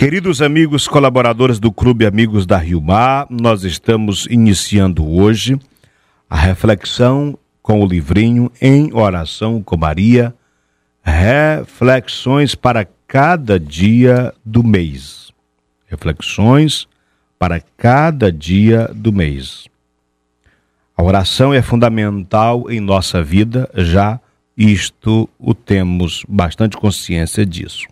Queridos amigos colaboradores do Clube Amigos da Rio Mar, nós estamos iniciando hoje a reflexão com o livrinho Em Oração com Maria, Reflexões para cada dia do mês. Reflexões para cada dia do mês. A oração é fundamental em nossa vida, já isto o temos bastante consciência disso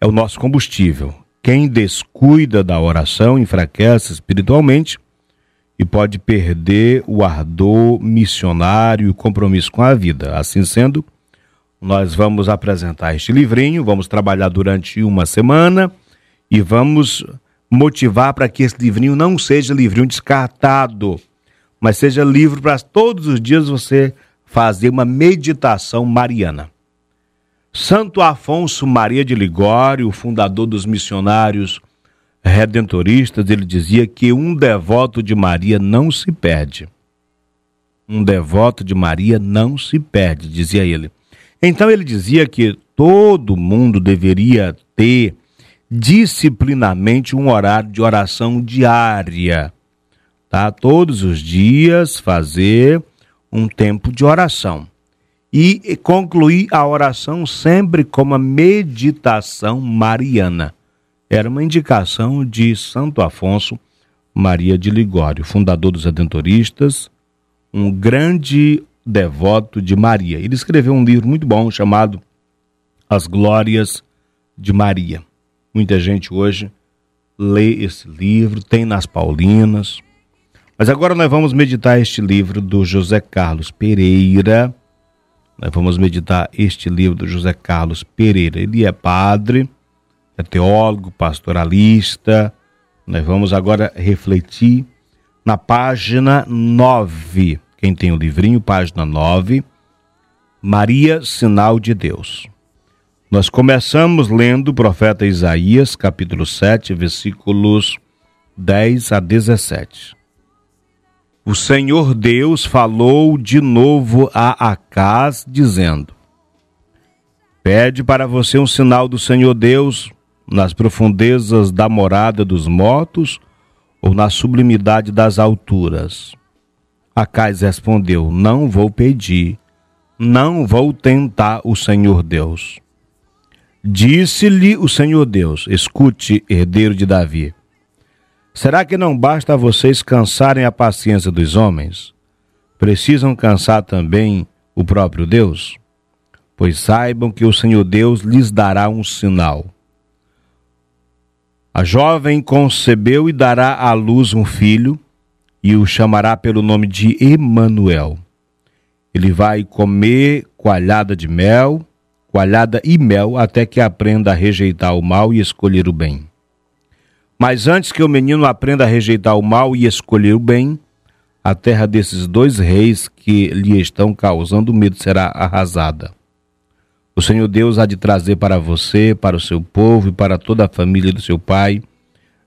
é o nosso combustível. Quem descuida da oração enfraquece espiritualmente e pode perder o ardor missionário e o compromisso com a vida. Assim sendo, nós vamos apresentar este livrinho, vamos trabalhar durante uma semana e vamos motivar para que esse livrinho não seja livrinho descartado, mas seja livro para todos os dias você fazer uma meditação mariana. Santo Afonso Maria de Ligório, fundador dos missionários redentoristas, ele dizia que um devoto de Maria não se perde. Um devoto de Maria não se perde, dizia ele. Então ele dizia que todo mundo deveria ter disciplinamente um horário de oração diária, tá? Todos os dias fazer um tempo de oração e concluir a oração sempre com uma meditação mariana. Era uma indicação de Santo Afonso Maria de Ligório, fundador dos Redentoristas, um grande devoto de Maria. Ele escreveu um livro muito bom chamado As Glórias de Maria. Muita gente hoje lê esse livro, tem nas Paulinas. Mas agora nós vamos meditar este livro do José Carlos Pereira nós vamos meditar este livro do José Carlos Pereira. Ele é padre, é teólogo, pastoralista. Nós vamos agora refletir na página 9. Quem tem o livrinho, página 9. Maria, sinal de Deus. Nós começamos lendo o profeta Isaías, capítulo 7, versículos 10 a 17 o Senhor Deus falou de novo a Acás, dizendo: Pede para você um sinal do Senhor Deus nas profundezas da morada dos mortos ou na sublimidade das alturas. Acais respondeu: Não vou pedir, não vou tentar o Senhor Deus. Disse-lhe o Senhor Deus: Escute, herdeiro de Davi. Será que não basta vocês cansarem a paciência dos homens? Precisam cansar também o próprio Deus? Pois saibam que o Senhor Deus lhes dará um sinal. A jovem concebeu e dará à luz um filho, e o chamará pelo nome de Emanuel. Ele vai comer coalhada de mel, coalhada e mel, até que aprenda a rejeitar o mal e escolher o bem. Mas antes que o menino aprenda a rejeitar o mal e escolher o bem, a terra desses dois reis que lhe estão causando medo será arrasada. O Senhor Deus há de trazer para você, para o seu povo e para toda a família do seu pai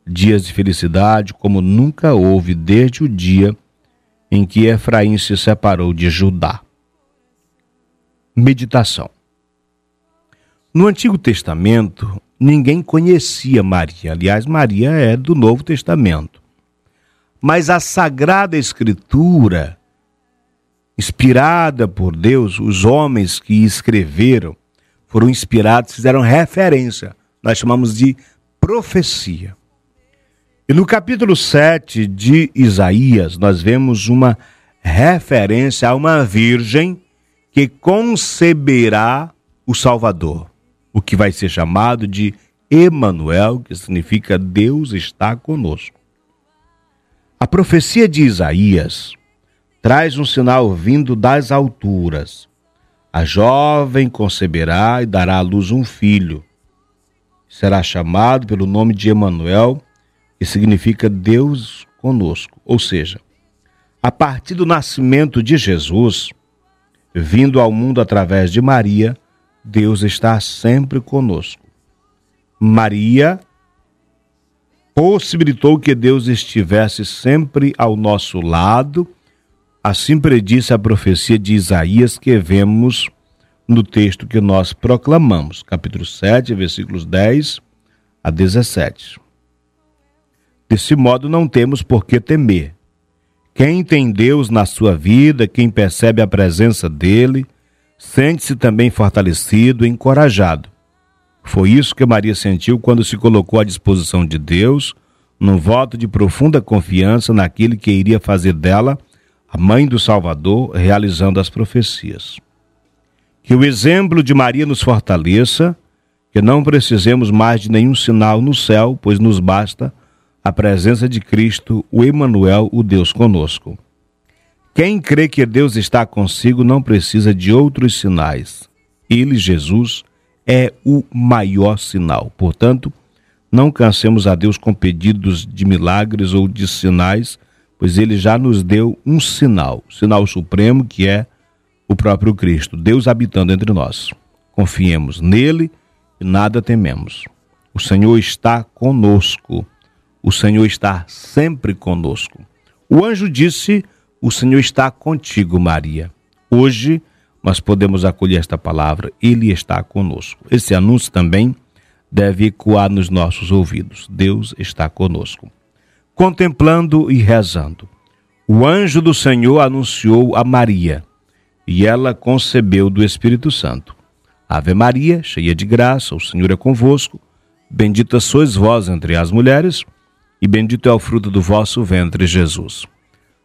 dias de felicidade como nunca houve desde o dia em que Efraim se separou de Judá. Meditação. No Antigo Testamento, ninguém conhecia Maria. Aliás, Maria é do Novo Testamento. Mas a Sagrada Escritura, inspirada por Deus, os homens que escreveram foram inspirados, fizeram referência. Nós chamamos de profecia. E no capítulo 7 de Isaías, nós vemos uma referência a uma virgem que conceberá o Salvador o que vai ser chamado de Emanuel, que significa Deus está conosco. A profecia de Isaías traz um sinal vindo das alturas. A jovem conceberá e dará à luz um filho. Será chamado pelo nome de Emanuel, que significa Deus conosco. Ou seja, a partir do nascimento de Jesus, vindo ao mundo através de Maria, Deus está sempre conosco. Maria possibilitou que Deus estivesse sempre ao nosso lado, assim predisse a profecia de Isaías que vemos no texto que nós proclamamos, capítulo 7, versículos 10 a 17. Desse modo, não temos por que temer. Quem tem Deus na sua vida, quem percebe a presença dele, sente-se também fortalecido e encorajado. Foi isso que Maria sentiu quando se colocou à disposição de Deus, num voto de profunda confiança naquele que iria fazer dela a mãe do Salvador, realizando as profecias. Que o exemplo de Maria nos fortaleça, que não precisemos mais de nenhum sinal no céu, pois nos basta a presença de Cristo, o Emanuel, o Deus conosco. Quem crê que Deus está consigo não precisa de outros sinais. Ele, Jesus, é o maior sinal. Portanto, não cansemos a Deus com pedidos de milagres ou de sinais, pois ele já nos deu um sinal, sinal supremo que é o próprio Cristo, Deus habitando entre nós. Confiemos nele e nada tememos. O Senhor está conosco. O Senhor está sempre conosco. O anjo disse: O Senhor está contigo, Maria. Hoje nós podemos acolher esta palavra, Ele está conosco. Esse anúncio também deve ecoar nos nossos ouvidos. Deus está conosco. Contemplando e rezando. O anjo do Senhor anunciou a Maria e ela concebeu do Espírito Santo. Ave Maria, cheia de graça, o Senhor é convosco. Bendita sois vós entre as mulheres, e bendito é o fruto do vosso ventre, Jesus.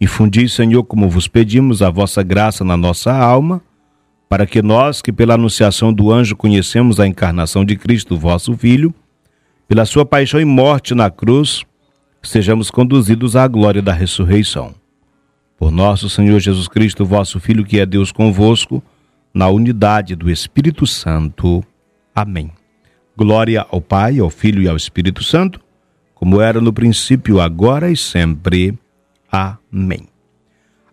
Infundi, Senhor, como vos pedimos, a vossa graça na nossa alma, para que nós, que pela anunciação do anjo conhecemos a encarnação de Cristo, vosso Filho, pela sua paixão e morte na cruz, sejamos conduzidos à glória da ressurreição. Por nosso Senhor Jesus Cristo, vosso Filho, que é Deus convosco, na unidade do Espírito Santo. Amém. Glória ao Pai, ao Filho e ao Espírito Santo, como era no princípio, agora e sempre. Amém.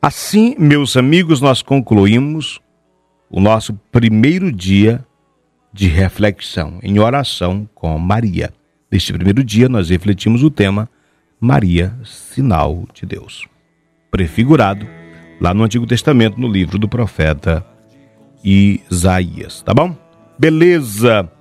Assim, meus amigos, nós concluímos o nosso primeiro dia de reflexão em oração com Maria. Neste primeiro dia, nós refletimos o tema Maria, sinal de Deus, prefigurado lá no Antigo Testamento, no livro do profeta Isaías. Tá bom? Beleza!